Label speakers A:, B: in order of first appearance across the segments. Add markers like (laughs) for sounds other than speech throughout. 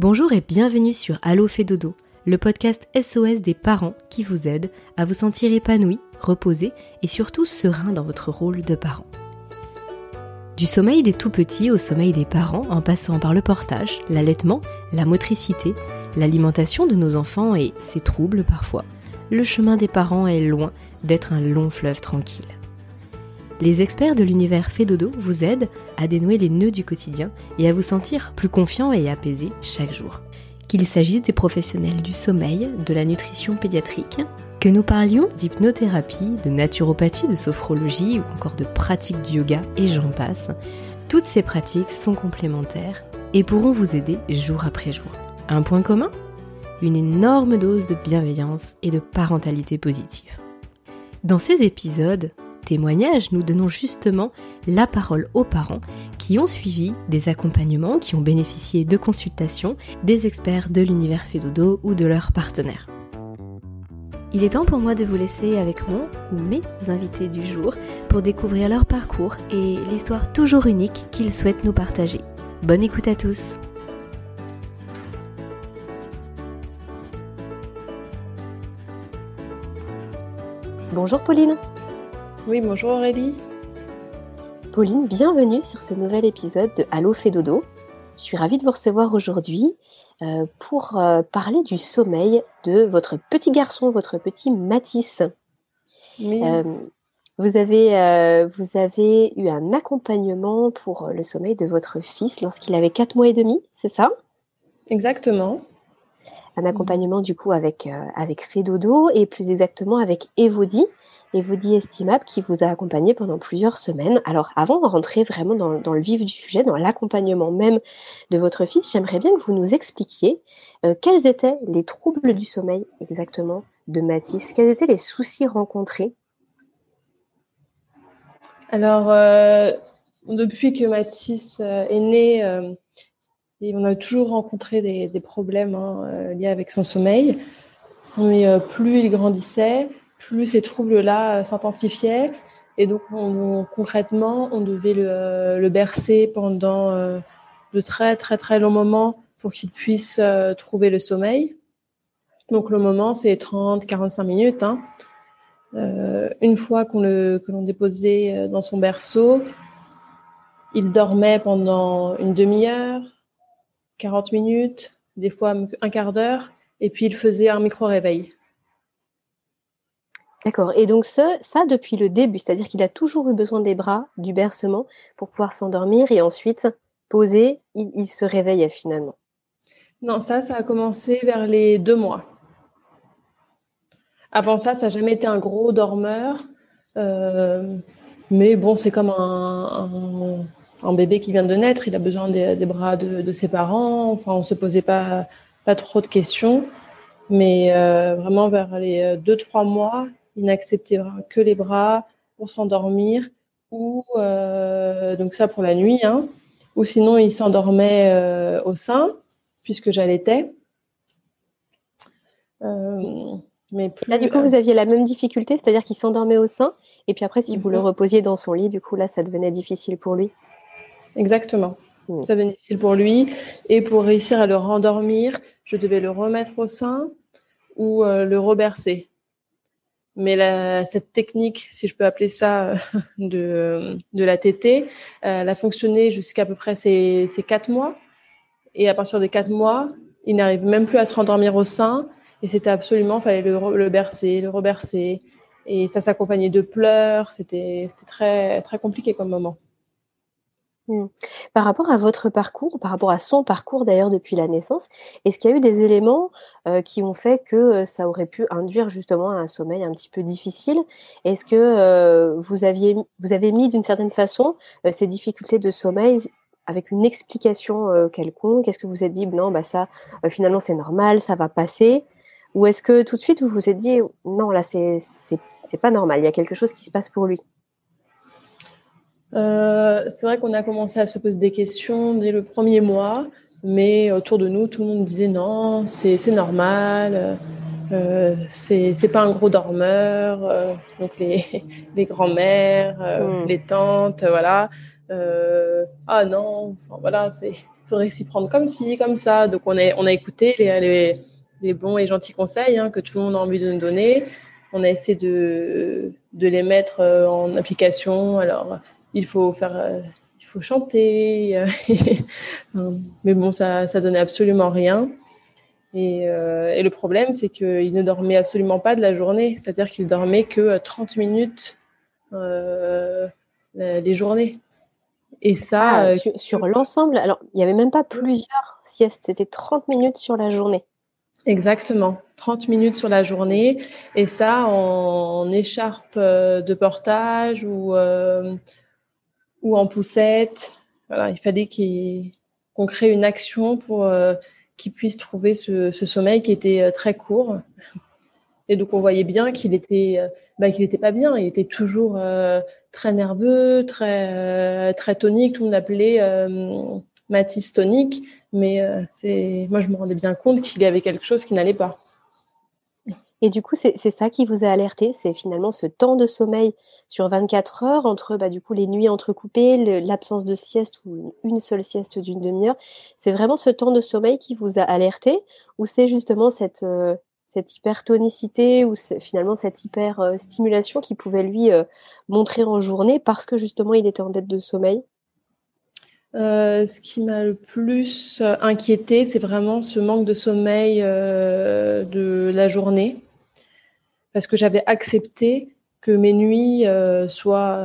A: Bonjour et bienvenue sur Allo fait dodo, le podcast SOS des parents qui vous aide à vous sentir épanoui, reposé et surtout serein dans votre rôle de parent. Du sommeil des tout petits au sommeil des parents en passant par le portage, l'allaitement, la motricité, l'alimentation de nos enfants et ses troubles parfois, le chemin des parents est loin d'être un long fleuve tranquille. Les experts de l'univers Fédodo vous aident à dénouer les nœuds du quotidien et à vous sentir plus confiant et apaisé chaque jour. Qu'il s'agisse des professionnels du sommeil, de la nutrition pédiatrique, que nous parlions d'hypnothérapie, de naturopathie, de sophrologie ou encore de pratiques du yoga et j'en passe, toutes ces pratiques sont complémentaires et pourront vous aider jour après jour. Un point commun? Une énorme dose de bienveillance et de parentalité positive. Dans ces épisodes, témoignages, nous donnons justement la parole aux parents qui ont suivi des accompagnements, qui ont bénéficié de consultations des experts de l'univers Fédodo ou de leurs partenaires. Il est temps pour moi de vous laisser avec mon ou mes invités du jour pour découvrir leur parcours et l'histoire toujours unique qu'ils souhaitent nous partager. Bonne écoute à tous Bonjour Pauline
B: oui, bonjour Aurélie.
A: Pauline, bienvenue sur ce nouvel épisode de Allo fait dodo. Je suis ravie de vous recevoir aujourd'hui euh, pour euh, parler du sommeil de votre petit garçon, votre petit Matisse. Euh, vous, avez, vous avez eu un accompagnement pour le sommeil de votre fils lorsqu'il avait 4 mois et demi, c'est ça?
B: Exactement.
A: Un accompagnement du coup avec, avec Fedodo et plus exactement avec Evody et dit estimable qui vous a accompagné pendant plusieurs semaines. Alors avant de rentrer vraiment dans, le vif du sujet, dans l'accompagnement même de votre fils, j'aimerais bien que vous nous expliquiez euh, quels étaient les troubles du sommeil exactement de Mathis, quels étaient les soucis rencontrés?
B: Alors, euh, depuis que Mathis euh, est né, on a toujours rencontré des, problèmes hein, liés avec son sommeil. Mais plus il grandissait, plus ces troubles-là euh, s'intensifiaient. Et donc, concrètement, on devait le, bercer pendant euh, de très, très, très longs moments pour qu'il puisse euh, trouver le sommeil. Donc, le moment, c'est 30, 45 minutes. Hein. une fois qu'on le, que l'on déposait dans son berceau, il dormait pendant une demi-heure, 40 minutes, des fois un quart d'heure, et puis il faisait un micro-réveil.
A: D'accord. Et donc ce, ça depuis le début, c'est-à-dire qu'il a toujours eu besoin des bras, du bercement pour pouvoir s'endormir et ensuite poser, il, se réveille finalement.
B: Non, ça, ça a commencé vers les deux mois. Avant ça, ça n'a jamais été un gros dormeur. Euh, mais bon, c'est comme un, bébé qui vient de naître. Il a besoin des, bras de, ses parents. Enfin, on ne se posait pas, pas trop de questions. Mais euh, vraiment, vers les euh, deux, trois mois, il n'acceptait que les bras pour s'endormir ou euh, donc ça pour la nuit, hein, ou sinon il s'endormait euh, au sein puisque j'allaitais.
A: Euh, mais là, du coup, vous aviez la même difficulté, c'est-à-dire qu'il s'endormait au sein, et puis après, si vous le mhm. reposiez dans son lit, du coup, là, ça devenait difficile pour lui.
B: Exactement. Mhm. Ça devenait difficile pour lui. Et pour réussir à le rendormir, je devais le remettre au sein ou le rebercer. Mais cette technique, si je peux appeler ça, (laughs) de, de la TT, elle a fonctionné jusqu'à peu près ces, ces quatre mois. Et à partir des quatre mois, il n'arrive même plus à se rendormir au sein. Et c'était absolument, fallait le, le bercer, le rebercer. Et ça s'accompagnait de pleurs. C'était très, très compliqué comme moment.
A: Mmh. Par rapport à votre parcours, par rapport à son parcours d'ailleurs depuis la naissance, est-ce qu'il y a eu des éléments euh, qui ont fait que euh, ça aurait pu induire justement un sommeil un petit peu difficile? Est-ce que euh, vous, aviez, vous avez mis d'une certaine façon ces difficultés de sommeil avec une explication quelconque? Est-ce que vous vous êtes dit non, bah ça finalement c'est normal, ça va passer Ou est-ce que tout de suite vous vous êtes dit non, là c'est pas normal, il y a quelque chose qui se passe pour lui
B: euh, c'est vrai qu'on a commencé à se poser des questions dès le premier mois, mais autour de nous, tout le monde disait non, c'est normal, euh, c'est pas un gros dormeur, euh, donc les, (laughs) les grands-mères, euh, hmm. les tantes, voilà. ah non, enfin voilà, c'est faudrait s'y prendre comme ci, comme ça. Donc on, est, on a écouté les, les, bons et gentils conseils hein, que tout le monde a envie de nous donner. On a essayé de, de les mettre euh, en application. Alors, il faut faire, euh, il faut chanter. (laughs) Mais bon, ça, ça donnait absolument rien. Et, euh, et le problème, c'est qu'il ne dormait absolument pas de la journée. C'est-à-dire qu'il dormait que 30 minutes euh, les journées.
A: Et ça. Ah, sur, sur l'ensemble, alors il n'y avait même pas plusieurs siestes, c'était 30 minutes sur la journée.
B: Exactement, 30 minutes sur la journée et ça en, écharpe euh, de portage ou, euh, ou en poussette. Voilà, il fallait qu'on crée une action pour euh, qu'il puisse trouver ce, sommeil qui était très court. Et donc on voyait bien qu'il était, bah, qu'il n'était pas bien. Il était toujours très nerveux, très très tonique. Tout le monde l'appelait Mathis tonique. Mais euh, moi, je me rendais bien compte qu'il y avait quelque chose qui n'allait pas.
A: Et du coup, c'est ça qui vous a alerté, c'est finalement ce temps de sommeil sur 24 heures entre bah, du coup les nuits entrecoupées, l'absence de sieste ou une seule sieste d'une demi-heure. C'est vraiment ce temps de sommeil qui vous a alerté ou c'est justement cette, euh, cette hypertonicité ou finalement cette hyper euh, stimulation qui pouvait lui montrer en journée parce que justement il était en dette de sommeil?
B: Euh, ce qui m'a le plus euh, inquiété, c'est vraiment ce manque de sommeil euh, de la journée, parce que j'avais accepté que mes nuits soient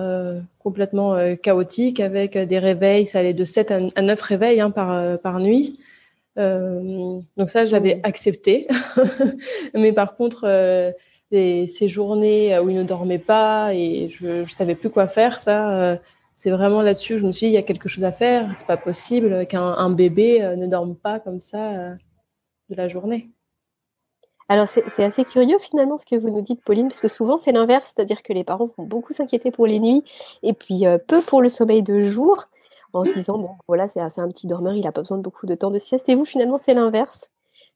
B: complètement chaotiques, avec des réveils, ça allait de 7 à 9 réveils hein, par, par nuit. donc ça, j'avais mmh. accepté. (laughs) Mais par contre, ces journées où il ne dormait pas et je ne savais plus quoi faire, ça c'est vraiment là-dessus, je me suis dit, il y a quelque chose à faire. C'est pas possible qu'un bébé euh, ne dorme pas comme ça euh, de la journée.
A: Alors, c'est assez curieux finalement ce que vous nous dites, Pauline, parce que souvent c'est l'inverse, c'est-à-dire que les parents vont beaucoup s'inquiéter pour les nuits et puis euh, peu pour le sommeil de jour, en se disant, bon, voilà, c'est un petit dormeur, il n'a pas besoin de beaucoup de temps de sieste. Et vous, finalement, c'est l'inverse.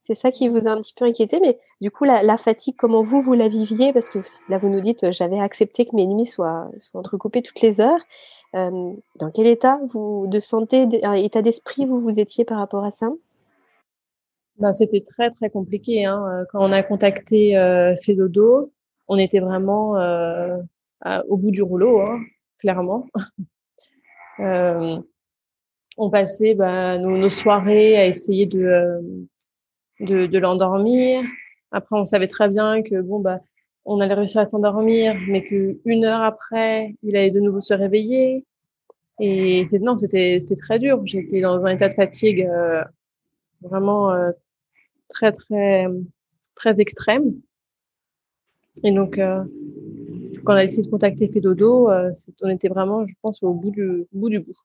A: C'est ça qui vous a un petit peu inquiété, mais du coup, la, fatigue, comment vous, vous la viviez? Parce que là, vous nous dites, j'avais accepté que mes nuits soient, entrecoupées toutes les heures. Euh, dans quel état vous, de santé, état d'esprit vous vous étiez par rapport à ça?
B: Ben, C'était très très compliqué. Hein. Euh, quand on a contacté euh, Fedodo, on était vraiment euh, au bout du rouleau, hein, clairement. (laughs) euh, on passait ben, nos, nos, soirées à essayer de, de, de l'endormir. Après, on savait très bien que bon bah on allait réussir à s'endormir, mais qu'une heure après, il allait de nouveau se réveiller. Et non, c'était c'était très dur. J'étais dans un état de fatigue euh, vraiment euh, très très très extrême. Et donc, euh, quand on a décidé de contacter Fedodo, on était vraiment, je pense, au bout du bout du bout.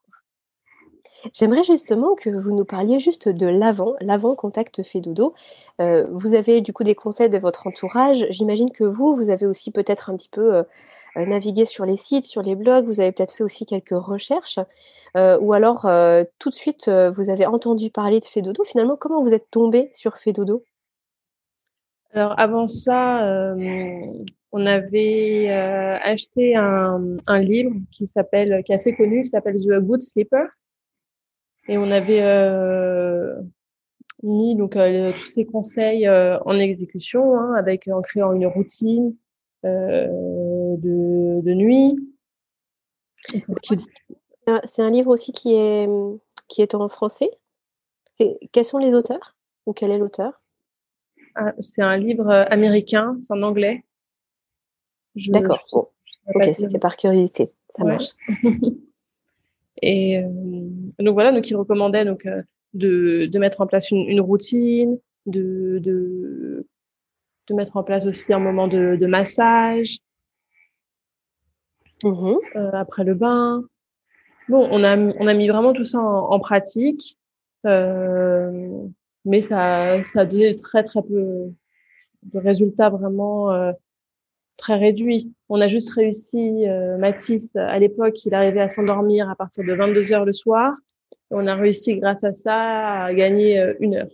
A: J'aimerais justement que vous nous parliez juste de l'avant, l'avant contact fait dodo. Euh, vous avez du coup des conseils de votre entourage. J'imagine que vous, vous avez aussi peut-être un petit peu euh, euh, navigué sur les sites, sur les blogs. Vous avez peut-être fait aussi quelques recherches. ou alors, tout de suite, vous avez entendu parler de Fedodo. Finalement, comment vous êtes tombé sur Fedodo?
B: Alors, avant ça, on avait acheté un, livre qui s'appelle, qui est assez connu, qui s'appelle The Good Sleeper et on avait euh, mis donc euh, tous ces conseils euh, en exécution hein, avec en créant une routine de, de, nuit.
A: C'est un livre aussi qui est qui est en français? C'est quels sont les auteurs? Ou quel est l'auteur?
B: Ah, C'est un livre américain, c'est en anglais.
A: D'accord. ok, c'était par curiosité. Ça marche. (laughs)
B: Et euh, donc voilà, donc il recommandait donc euh, de, de mettre en place une, une routine, de, de, de mettre en place aussi un moment de, de massage mmh euh, après le bain. Bon, on a, on a mis vraiment tout ça en, en pratique, euh, mais ça, ça a donné très très peu de résultats vraiment euh, très réduit. On a juste réussi, euh, Mathis, à l'époque, il arrivait à s'endormir à partir de 22 heures le soir. Et on a réussi, grâce à ça, à gagner euh, une heure.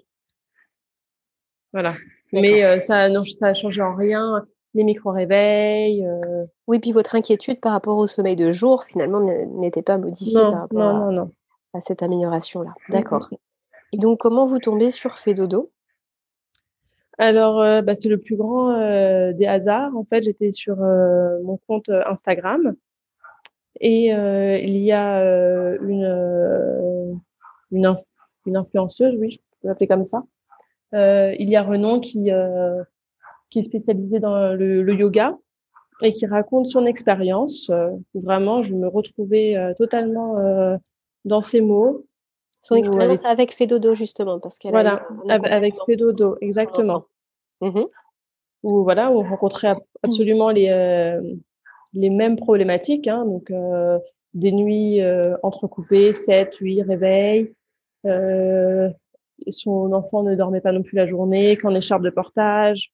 B: Voilà. Mais euh, ça, non, ça a changé en rien. Les micro-réveils. Euh.
A: Oui, puis votre inquiétude par rapport au sommeil de jour, finalement, n'était pas modifiée
B: non,
A: par rapport
B: non, non, non.
A: à cette amélioration-là. Mmh, D'accord. Et donc, comment vous tombez sur Fedodo
B: alors, euh, bah, c'est le plus grand euh, des hasards. En fait, j'étais sur mon compte Instagram et il y a une, une, une, influenceuse, oui, je peux l'appeler comme ça. il y a Renan qui, qui est spécialisé dans le, le, yoga et qui raconte son expérience. vraiment, je me retrouvais totalement dans ses mots.
A: Son expérience avec Fedodo, justement, parce qu'elle
B: Voilà, avec Fedodo, exactement. Mmh où voilà, on rencontrait absolument les, euh, les mêmes problématiques, hein, donc euh, des nuits euh, entrecoupées, 7, 8 réveils, son enfant ne dormait pas non plus la journée, qu'en écharpe de portage,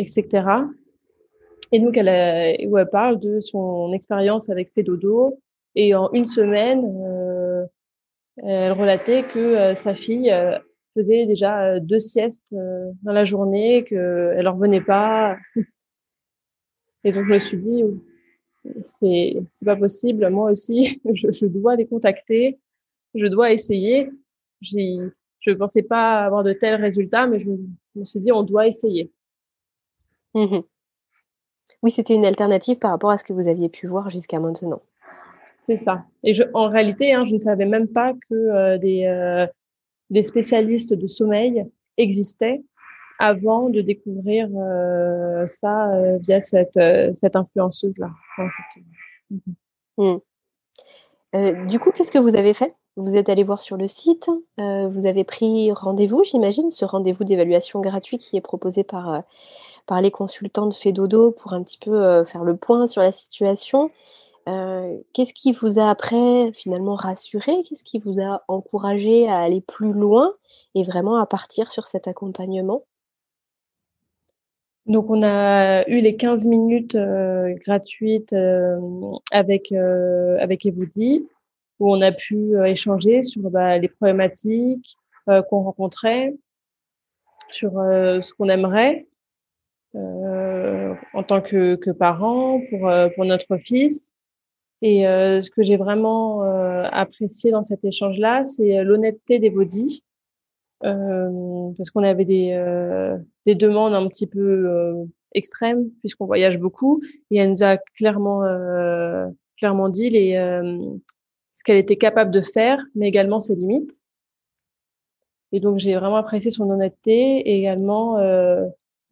B: etc. Et donc, elle, où elle parle de son expérience avec Fedodo. Et en une semaine, elle relatait que sa fille faisait déjà euh, deux siestes euh, dans la journée, qu'elle en revenait pas. Et donc je me suis dit, c'est c'est pas possible. Moi aussi, (laughs) je, je, dois les contacter, je dois essayer. Je pensais pas avoir de tels résultats, mais je, me suis dit, on doit essayer.
A: Mmh oui, c'était une alternative par rapport à ce que vous aviez pu voir jusqu'à maintenant.
B: C'est ça. Et je, en réalité, hein, je ne savais même pas que euh, des, des spécialistes de sommeil existaient avant de découvrir euh, ça euh, via cette, euh, cette influenceuse-là.
A: Mmh. du coup, qu'est-ce que vous avez fait? Vous êtes allé voir sur le site, vous avez pris rendez-vous, j'imagine, ce rendez-vous d'évaluation gratuit qui est proposé par, par les consultants de Fedodo pour un petit peu faire le point sur la situation. Qu'est-ce qui vous a après finalement rassuré? Qu'est-ce qui vous a encouragé à aller plus loin et vraiment à partir sur cet accompagnement?
B: Donc on a eu les 15 minutes gratuites avec euh, avec Evoudi où on a pu échanger sur bah, les problématiques qu'on rencontrait, sur ce qu'on aimerait en tant que, que parent pour pour notre fils et euh, ce que j'ai vraiment euh, apprécié dans cet échange-là, c'est l'honnêteté des bodies, euh, parce qu'on avait des, euh, des demandes un petit peu euh, extrêmes puisqu'on voyage beaucoup. Et elle nous a clairement clairement dit les ce qu'elle était capable de faire, mais également ses limites. Et donc j'ai vraiment apprécié son honnêteté et également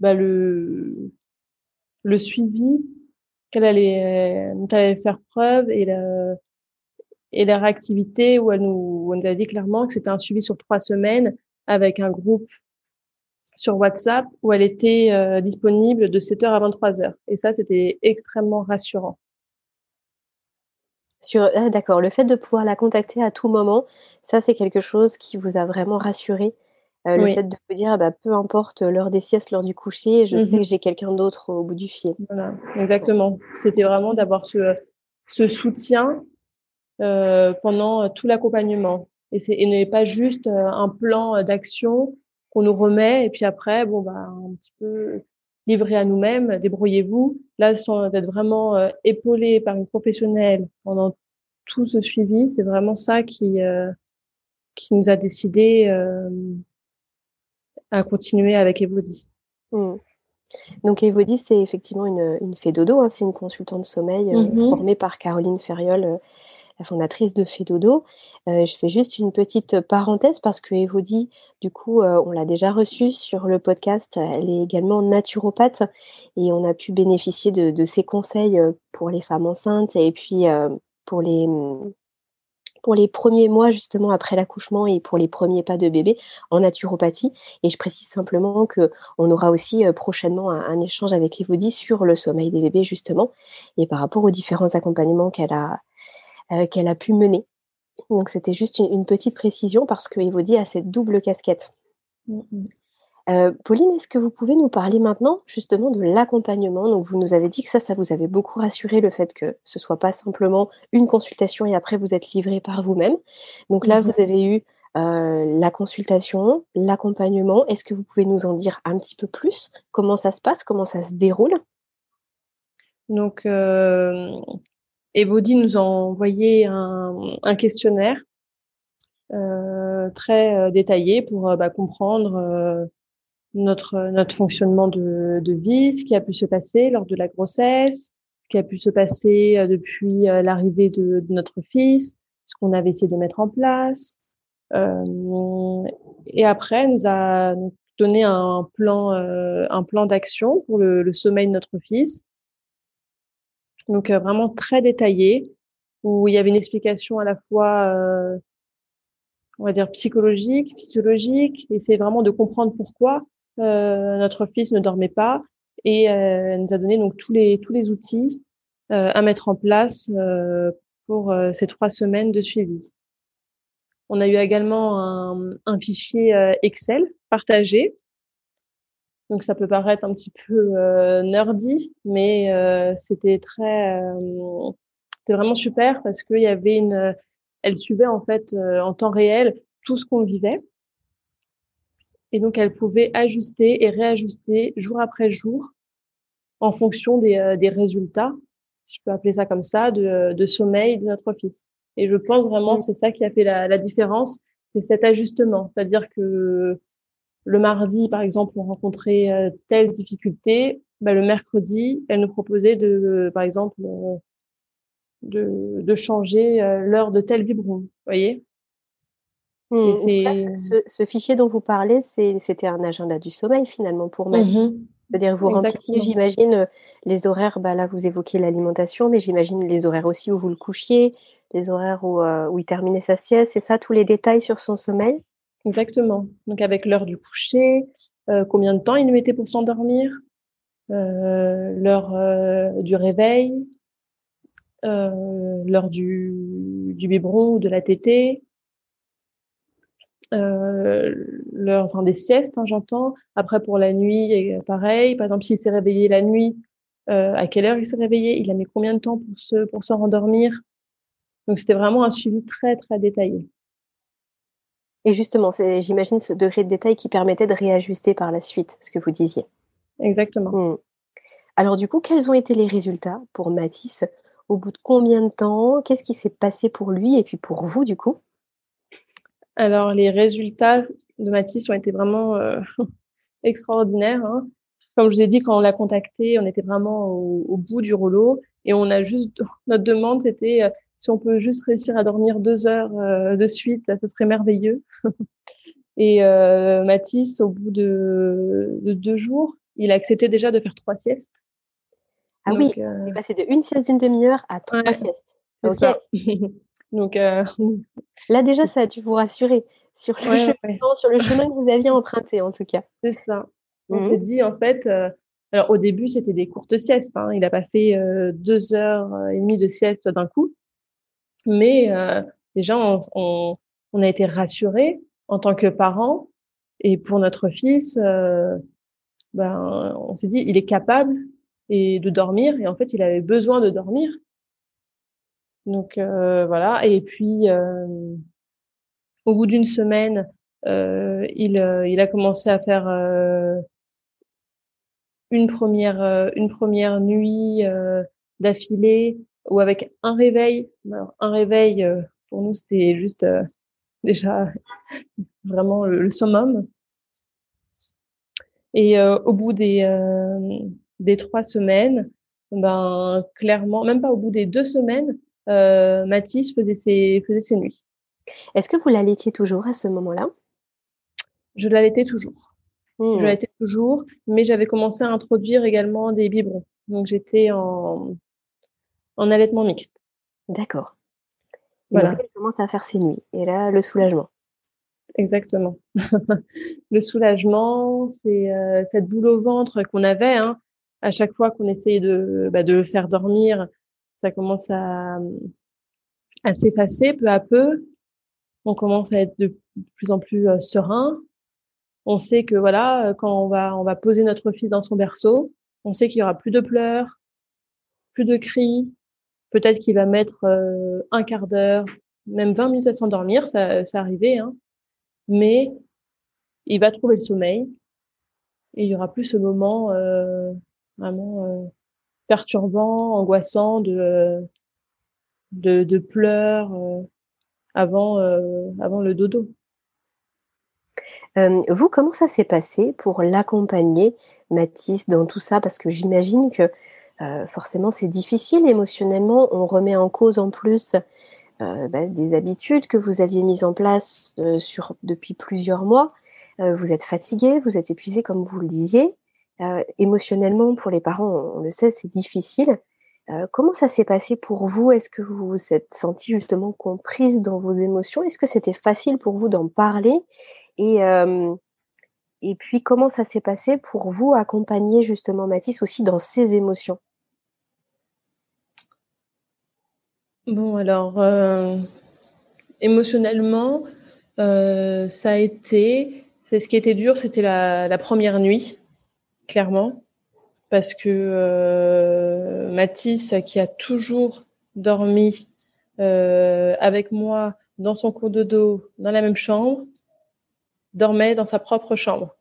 B: bah, le le suivi qu'elle allait, euh, allait faire preuve et la, et la réactivité où elle nous, nous a dit clairement que c'était un suivi sur trois semaines avec un groupe sur WhatsApp où elle était euh, disponible de 7h à 23h. Et ça, c'était extrêmement rassurant.
A: Sur, ah, d'accord, le fait de pouvoir la contacter à tout moment, ça, c'est quelque chose qui vous a vraiment rassuré euh, le fait de vous dire, bah, peu importe l'heure des siestes, l'heure du coucher, je sais mmh que j'ai quelqu'un d'autre au bout du fil.
B: Voilà, exactement. C'était vraiment d'avoir ce, ce soutien euh, pendant tout l'accompagnement. Et, c'est, et pas juste euh, un plan d'action qu'on nous remet et puis après, bon, bah, un petit peu livré à nous-mêmes, débrouillez-vous. Là, sans être vraiment euh, épaulé par une professionnelle pendant tout ce suivi, c'est vraiment ça qui, qui nous a décidé à continuer avec Evody.
A: Mmh. Donc Evody, c'est effectivement une, une Fédodo, hein, c'est une consultante de sommeil euh, mmh formée par Caroline Ferriol, euh, la fondatrice de Fédodo. Euh, je fais juste une petite parenthèse parce que Evody, du coup, on l'a déjà reçue sur le podcast. Elle est également naturopathe et on a pu bénéficier de, de ses conseils pour les femmes enceintes et puis pour les pour les premiers mois justement après l'accouchement et pour les premiers pas de bébé en naturopathie. Et je précise simplement que on aura aussi euh, prochainement un, échange avec Evody sur le sommeil des bébés justement et par rapport aux différents accompagnements qu'elle a euh, pu mener. Donc c'était juste une, petite précision parce que Evody a cette double casquette. Mmh euh, Pauline, est-ce que vous pouvez nous parler maintenant justement de l'accompagnement? Donc, vous nous avez dit que ça, ça vous avait beaucoup rassuré le fait que ce soit pas simplement une consultation et après vous êtes livré par vous-même. Donc là, vous mmh avez eu euh, la consultation, l'accompagnement. Est-ce que vous pouvez nous en dire un petit peu plus? Comment ça se passe? Comment ça se déroule?
B: Donc, euh, Evody nous a envoyé un questionnaire très détaillé pour bah, comprendre notre notre fonctionnement de, de vie, ce qui a pu se passer lors de la grossesse, ce qui a pu se passer depuis l'arrivée de, notre fils, ce qu'on avait essayé de mettre en place. Euh, et après, nous a donné un plan, euh, un plan d'action pour le, le, sommeil de notre fils. Donc euh, vraiment très détaillé, où il y avait une explication à la fois, on va dire psychologique, physiologique, essayer vraiment de comprendre pourquoi notre fils ne dormait pas, et elle nous a donné donc tous les tous les outils à mettre en place pour ces trois semaines de suivi. On a eu également un, un fichier euh, Excel partagé. Donc ça peut paraître un petit peu euh, nerdy, mais euh, c'était très, c'était vraiment super parce qu'il y avait une, elle suivait en fait en temps réel tout ce qu'on vivait. Et donc, elle pouvait ajuster et réajuster jour après jour en fonction des, des résultats, je peux appeler ça comme ça, de, de sommeil de notre fils. Et je pense vraiment que mm. c'est ça qui a fait la, la différence, c'est cet ajustement. C'est-à-dire que le mardi, par exemple, on rencontrait euh, telle difficulté, bah, le mercredi, elle nous proposait de, par exemple, euh, de, de changer euh, l'heure de tel biberon. Voyez?
A: Mmh. ce, ce, fichier dont vous parlez, c'était un agenda du sommeil finalement pour Mathilde. Mm-hmm. C'est-à-dire vous remplissiez, j'imagine, les horaires, bah là vous évoquez l'alimentation, mais j'imagine les horaires aussi où vous le couchiez, les horaires où, euh, où il terminait sa sieste, c'est ça, tous les détails sur son sommeil?
B: Exactement. Donc avec l'heure du coucher, euh, combien de temps il mettait pour s'endormir, euh, l'heure euh, du réveil, euh, l'heure du, du biberon ou de la tétée, l'heure enfin des siestes, hein, j'entends. Après pour la nuit, pareil. Par exemple, s'il s'est réveillé la nuit, à quelle heure il s'est réveillé? Il a mis combien de temps pour se pour se rendormir? Donc c'était vraiment un suivi très très détaillé.
A: Et justement, c'est, j'imagine, ce degré de détail qui permettait de réajuster par la suite ce que vous disiez.
B: Exactement.
A: Mmh. Alors du coup, quels ont été les résultats pour Mathis? Au bout de combien de temps? Qu'est-ce qui s'est passé pour lui et puis pour vous du coup?
B: Alors les résultats de Mathis ont été vraiment euh, (laughs) extraordinaires. Hein. Comme je vous ai dit, quand on l'a contacté, on était vraiment au, au, bout du rouleau et on a juste (laughs) notre demande, c'était euh, si on peut juste réussir à dormir deux heures euh, de suite, ça serait merveilleux. (laughs) et Mathis, au bout de, de, deux jours, il a accepté déjà de faire trois siestes.
A: Ah oui, il est passé de une sieste d'une demi-heure à trois siestes.
B: Donc euh... (laughs)
A: là déjà, ça a dû vous rassurer sur le, ouais, chemin, sur le chemin que vous aviez emprunté en tout cas.
B: C'est ça. On mmh. s'est dit en fait, euh, alors au début c'était des courtes siestes. Hein. Il n'a pas fait euh, deux heures et demie de sieste d'un coup mais déjà on, on, on, a été rassurés en tant que parents et pour notre fils, ben on s'est dit il est capable et de dormir et en fait il avait besoin de dormir. Donc euh, voilà et puis euh, au bout d'une semaine, euh, il il a commencé à faire une première une première nuit d'affilée ou avec un réveil. un réveil, pour nous, c'était juste (laughs) déjà vraiment le, summum. Et au bout des, des trois semaines, ben clairement, même pas au bout des deux semaines, Mathis faisait ses, faisait ses nuits.
A: Est-ce que vous l'allaitiez toujours à ce moment-là?
B: Je l'allaitais toujours. Je mmh. l'allaitais toujours, mais j'avais commencé à introduire également des biberons. Donc j'étais en, en allaitement mixte.
A: D'accord. Voilà. Donc, elle commence à faire ses nuits. Et là, le soulagement.
B: Exactement. (laughs) le soulagement, c'est euh, cette boule au ventre qu'on avait. Hein. À chaque fois qu'on essayait de, bah, de le faire dormir, ça commence à, s'effacer peu à peu. On commence à être de plus en plus euh, serein. On sait que voilà, quand on va, poser notre fils dans son berceau, on sait qu'il y aura plus de pleurs, plus de cris, Peut-être qu'il va mettre euh, un quart d'heure, même 20 minutes à s'endormir, ça, ça arrivait, hein. mais il va trouver le sommeil et il y aura plus ce moment euh, vraiment euh, perturbant, angoissant de, de, pleurs avant, avant le dodo.
A: vous, comment ça s'est passé pour l'accompagner, Mathis, dans tout ça? Parce que j'imagine que forcément c'est difficile émotionnellement. On remet en cause en plus bah, des habitudes que vous aviez mises en place sur, depuis plusieurs mois. vous êtes fatigué, vous êtes épuisé comme vous le disiez. Émotionnellement, pour les parents, on le sait, c'est difficile. comment ça s'est passé pour vous? Est-ce que vous vous êtes senti justement comprise dans vos émotions? Est-ce que c'était facile pour vous d'en parler? Et, et puis, comment ça s'est passé pour vous accompagner justement Mathis aussi dans ses émotions?
B: Bon, alors, euh, émotionnellement, euh, ça a été, c'est ce qui était dur, c'était la, première nuit, clairement, parce que euh, qui a toujours dormi avec moi dans son cours de dos, dans la même chambre, dormait dans sa propre chambre.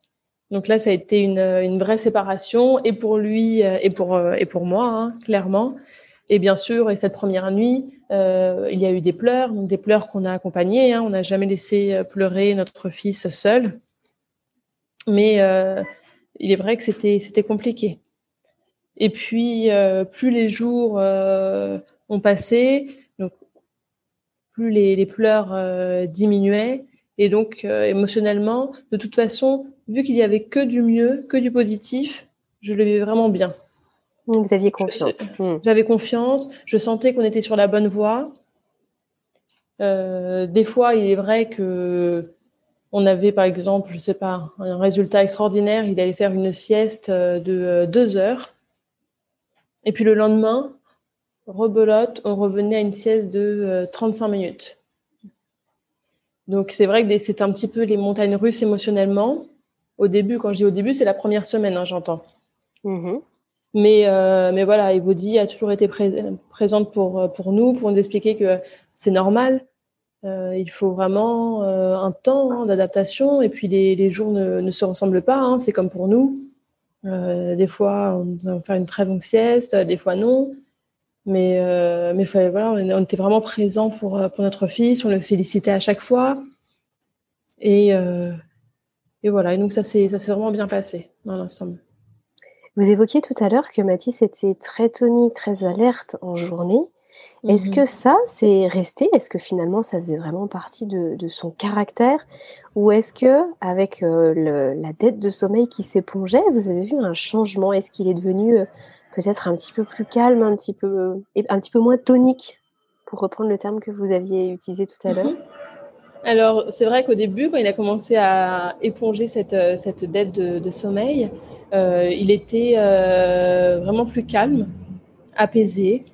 B: Donc là, ça a été une, vraie séparation, et pour lui et pour, et pour moi, hein, clairement. Et bien sûr, et cette première nuit, euh, il y a eu des pleurs, donc des pleurs qu'on a accompagnés. Hein. On n'a jamais laissé euh, pleurer notre fils seul. Mais euh, il est vrai que c'était c'était compliqué. Et puis, plus les jours ont passé, donc plus les, les pleurs diminuaient. Et donc, émotionnellement, de toute façon, vu qu'il y avait que du mieux, que du positif, je le vivais vraiment bien.
A: Vous aviez confiance.
B: Hmm. J'avais confiance. Je sentais qu'on était sur la bonne voie. Euh, des fois, il est vrai que on avait, par exemple, je sais pas, un résultat extraordinaire. Il allait faire une sieste euh, de euh, deux heures. Et puis le lendemain, rebelote, on revenait à une sieste de 35 minutes. Donc c'est vrai que c'est un petit peu les montagnes russes émotionnellement. Au début, quand je dis au début, c'est la première semaine, hein, j'entends. Mm-hmm. Mais, euh, mais voilà, Evodie a toujours été présente pour, euh, pour nous, pour nous expliquer que c'est normal. Euh, il faut vraiment euh, un temps hein, d'adaptation et puis les, jours ne, se ressemblent pas. Hein, c'est comme pour nous. Euh, des fois, on va faire une très longue sieste, des fois non. Mais, mais voilà, on, était vraiment présent pour, pour notre fils, on le félicitait à chaque fois. Et, et voilà, et donc ça s'est vraiment bien passé dans l'ensemble.
A: Vous évoquiez tout à l'heure que Mathis était très tonique, très alerte en journée. Est-ce que mhm. ça, c'est resté? Est-ce que finalement, ça faisait vraiment partie de, son caractère? Ou est-ce que, avec euh, la dette de sommeil qui s'épongeait, vous avez vu un changement? Est-ce qu'il est devenu euh, peut-être un petit peu plus calme, un petit peu, un petit peu moins tonique, pour reprendre le terme que vous aviez utilisé tout à l'heure? mhm.
B: Alors, c'est vrai qu'au début, quand il a commencé à éponger cette, euh, cette dette de sommeil, euh, il était euh, vraiment plus calme, apaisé.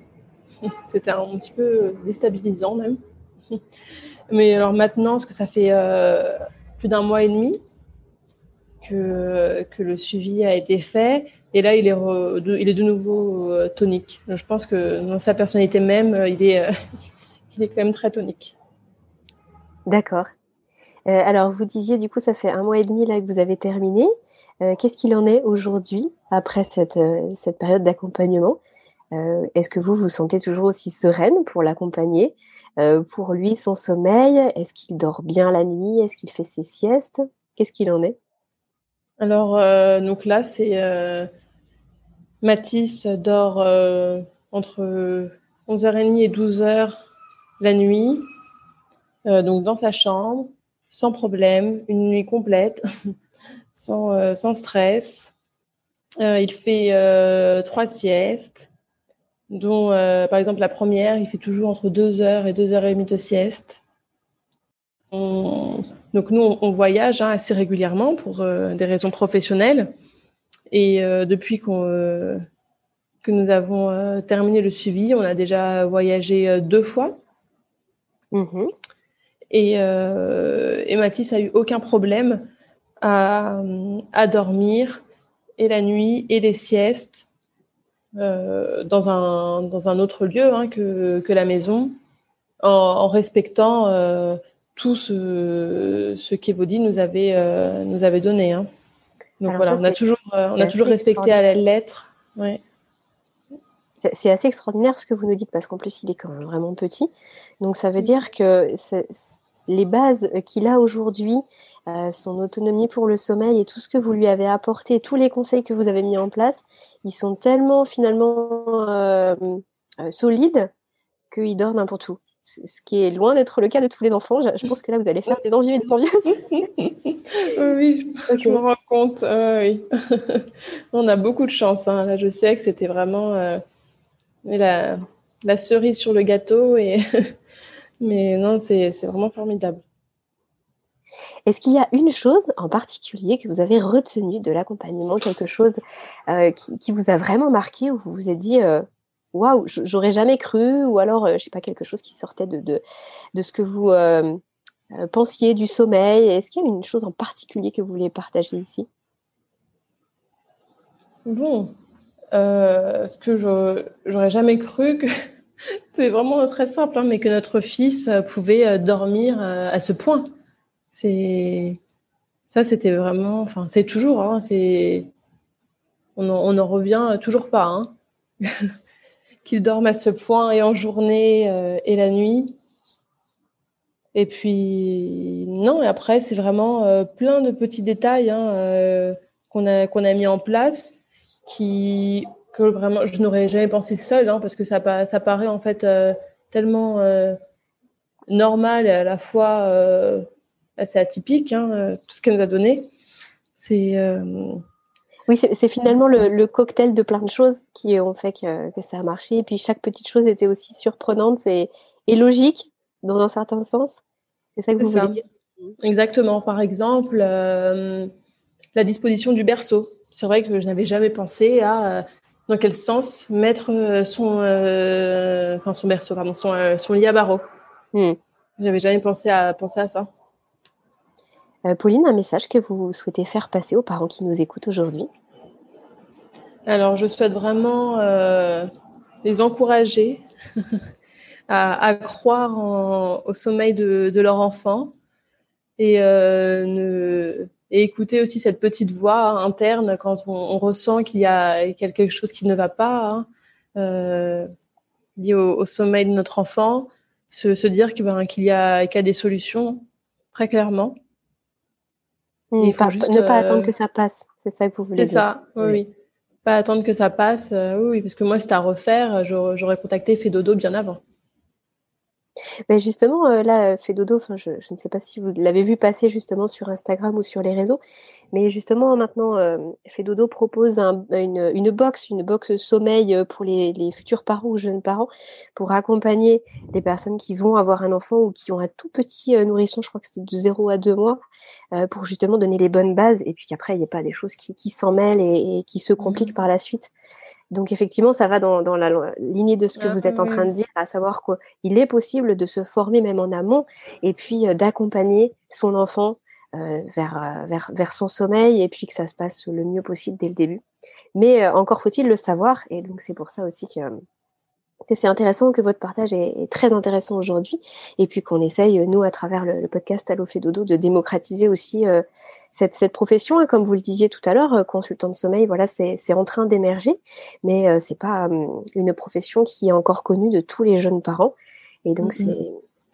B: (laughs) C'était un petit peu déstabilisant même. (laughs) Mais alors maintenant, parce que ça fait euh, plus d'un mois et demi que, le suivi a été fait, et là, il est, de, nouveau tonique. je pense que dans sa personnalité même, il est, (laughs) il est quand même très tonique.
A: D'accord. alors, vous disiez, du coup, ça fait un mois et demi là que vous avez terminé. Euh, qu'est-ce qu'il en est aujourd'hui après cette, euh, cette période d'accompagnement? euh, Est-ce que vous vous sentez toujours aussi sereine pour l'accompagner Pour lui, son sommeil, est-ce qu'il dort bien la nuit? Est-ce qu'il fait ses siestes? Qu'est-ce qu'il en est?
B: Alors, donc là, c'est Mathis dort entre 11h30 et 12h la nuit, donc dans sa chambre, sans problème, une nuit complète. (laughs) sans, euh, stress. Euh, il fait euh, trois siestes, dont par exemple la première, il fait toujours entre 2 heures et 2 heures et demie de sieste. Donc nous, on, voyage hein, assez régulièrement pour des raisons professionnelles. Et depuis qu'on que nous avons terminé le suivi, on a déjà voyagé deux fois. Mm-hmm. Et, et Mathis a eu aucun problème à, dormir et la nuit et les siestes euh, dans, un, dans un autre lieu hein, que, que, la maison, en, respectant euh, tout ce, ce qu'Evodie nous avait, euh, nous avait donné. Hein. Donc voilà, on a toujours, on a toujours respecté à la lettre. Ouais.
A: c'est assez extraordinaire ce que vous nous dites parce qu'en plus il est quand même vraiment petit. Donc ça veut dire que les bases qu'il a aujourd'hui, euh, son autonomie pour le sommeil et tout ce que vous lui avez apporté, tous les conseils que vous avez mis en place, ils sont tellement finalement euh, euh, solides qu'il dort n'importe où. Ce qui est loin d'être le cas de tous les enfants. Je, pense que là, vous allez faire des envieux et des envieuses. (laughs)
B: oui, je, me rends compte. oui. (laughs) On a beaucoup de chance. Hein. Là, je sais que c'était vraiment la, la, cerise sur le gâteau. Et (laughs) Mais non, c'est vraiment formidable.
A: Est-ce qu'il y a une chose en particulier que vous avez retenue de l'accompagnement, quelque chose euh, qui, vous a vraiment marqué, où vous vous êtes dit euh, waouh, j'aurais jamais cru, ou alors je euh, je sais pas quelque chose qui sortait de, ce que vous pensiez du sommeil? Est-ce qu'il y a une chose en particulier que vous voulez partager ici?
B: Bon, ce que j'aurais jamais cru (laughs) c'est vraiment très simple, hein, mais que notre fils pouvait dormir à ce point. C'est ça, c'était vraiment, enfin, c'est toujours, hein, c'est, on n'en revient toujours pas, hein. (laughs) qu'il dorme à ce point et en journée euh, et la nuit. Et puis non, et après c'est vraiment euh, plein de petits détails hein, euh, qu'on a qu'on a mis en place qui que vraiment je n'aurais jamais pensé seul hein, parce que ça ça paraît en fait tellement normal et à la fois assez atypique, hein, euh, tout ce qu'elle nous a donné. C'est euh,
A: oui, c'est finalement le, cocktail de plein de choses qui ont fait que, ça a marché. Et puis chaque petite chose était aussi surprenante et, logique dans un certain sens. C'est ça que vous voulez dire?
B: Exactement. Par exemple, euh, la disposition du berceau. C'est vrai que je n'avais jamais pensé à dans quel sens mettre son, enfin son berceau, pardon, son, son lit à barreaux. Hmm. J'avais jamais pensé à penser à ça.
A: Euh, Pauline, un message que vous souhaitez faire passer aux parents qui nous écoutent aujourd'hui
B: Alors, je souhaite vraiment euh, les encourager (laughs) à, croire au sommeil de, leur enfant et, euh, écouter aussi cette petite voix interne quand on, ressent qu'il y a quelque chose qui ne va pas hein, lié au, sommeil de notre enfant, se, dire ben, qu'il y, a des solutions très clairement
A: il faut juste, ne pas attendre euh, que ça passe. C'est ça que vous voulez dire.
B: C'est ça, oui, Pas attendre que ça passe. Euh, oui, parce que moi, c'était à refaire. J'aurais contacté Fedodo bien avant.
A: Mais justement, euh, là, Fedodo, je, je ne sais pas si vous l'avez vu passer justement sur Instagram ou sur les réseaux, mais justement, maintenant, euh, Fedodo propose une, une, box, une box sommeil euh, pour les, futurs parents ou jeunes parents, pour accompagner les personnes qui vont avoir un enfant ou qui ont un tout petit euh, nourrisson, je crois que c'est de 0 à 2 mois, pour justement donner les bonnes bases et puis qu'après, il n'y ait pas des choses qui, s'en mêlent et, qui se compliquent mmh par la suite. Donc effectivement, ça va dans, la lignée de ce que ah vous êtes en train de dire, à savoir qu'il est possible de se former même en amont et puis d'accompagner son enfant euh, vers, euh, vers, vers, son sommeil et puis que ça se passe le mieux possible dès le début. Mais euh, encore faut-il le savoir et donc c'est pour ça aussi que, que c'est intéressant, que votre partage est, très intéressant aujourd'hui et puis qu'on essaye, nous, à travers le, podcast Allo fait dodo, de démocratiser aussi cette, cette, profession. Et comme vous le disiez tout à l'heure, consultant de sommeil, voilà, c'est en train d'émerger, mais c'est pas une profession qui est encore connue de tous les jeunes parents. Et donc, c'est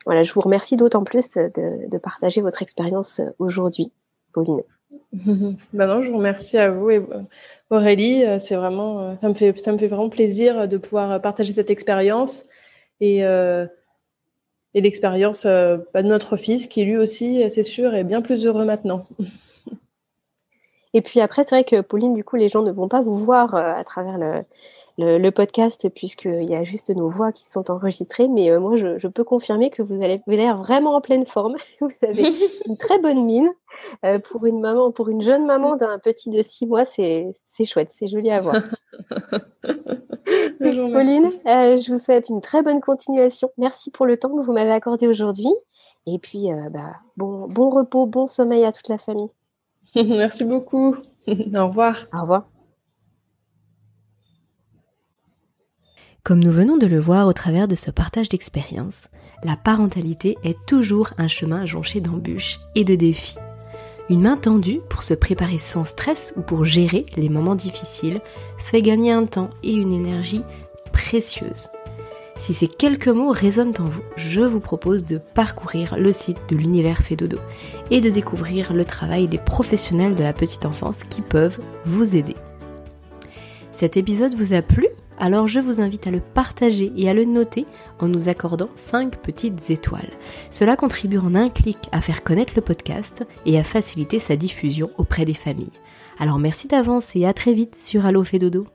A: voilà, je vous remercie d'autant plus de, partager votre expérience euh, aujourd'hui, Pauline. (laughs)
B: Ben non, je vous remercie à vous et Aurélie. Euh, c'est vraiment, euh, ça me fait, ça me fait vraiment plaisir de pouvoir partager cette expérience et, et l'expérience bah, de notre fils qui lui aussi, c'est sûr, est bien plus heureux maintenant. (laughs)
A: Et puis après, c'est vrai que Pauline, du coup, les gens ne vont pas vous voir à travers le, le, podcast, puisqu'il y a juste nos voix qui sont enregistrées. Mais euh, moi, je, peux confirmer que vous avez l'air vraiment en pleine forme. (laughs) vous avez (laughs) une très bonne mine. Euh, pour une maman, pour une jeune maman d'un petit de six mois, c'est chouette, c'est joli à voir. (laughs) Pauline, euh, je vous souhaite une très bonne continuation. Merci pour le temps que vous m'avez accordé aujourd'hui. Et puis, bah, bon, bon repos, bon sommeil à toute la famille. (laughs)
B: Merci beaucoup. (laughs) Au revoir.
A: Au revoir. Comme nous venons de le voir au travers de ce partage d'expérience, la parentalité est toujours un chemin jonché d'embûches et de défis. Une main tendue pour se préparer sans stress ou pour gérer les moments difficiles fait gagner un temps et une énergie
C: précieuses. Si ces quelques mots résonnent en vous, je vous propose de parcourir le site de l'univers Fédodo et de découvrir le travail des professionnels de la petite enfance qui peuvent vous aider. Cet épisode vous a plu? Alors je vous invite à le partager et à le noter en nous accordant 5 petites étoiles. Cela contribue en un clic à faire connaître le podcast et à faciliter sa diffusion auprès des familles. Alors merci d'avance et à très vite sur Allo Fédodo.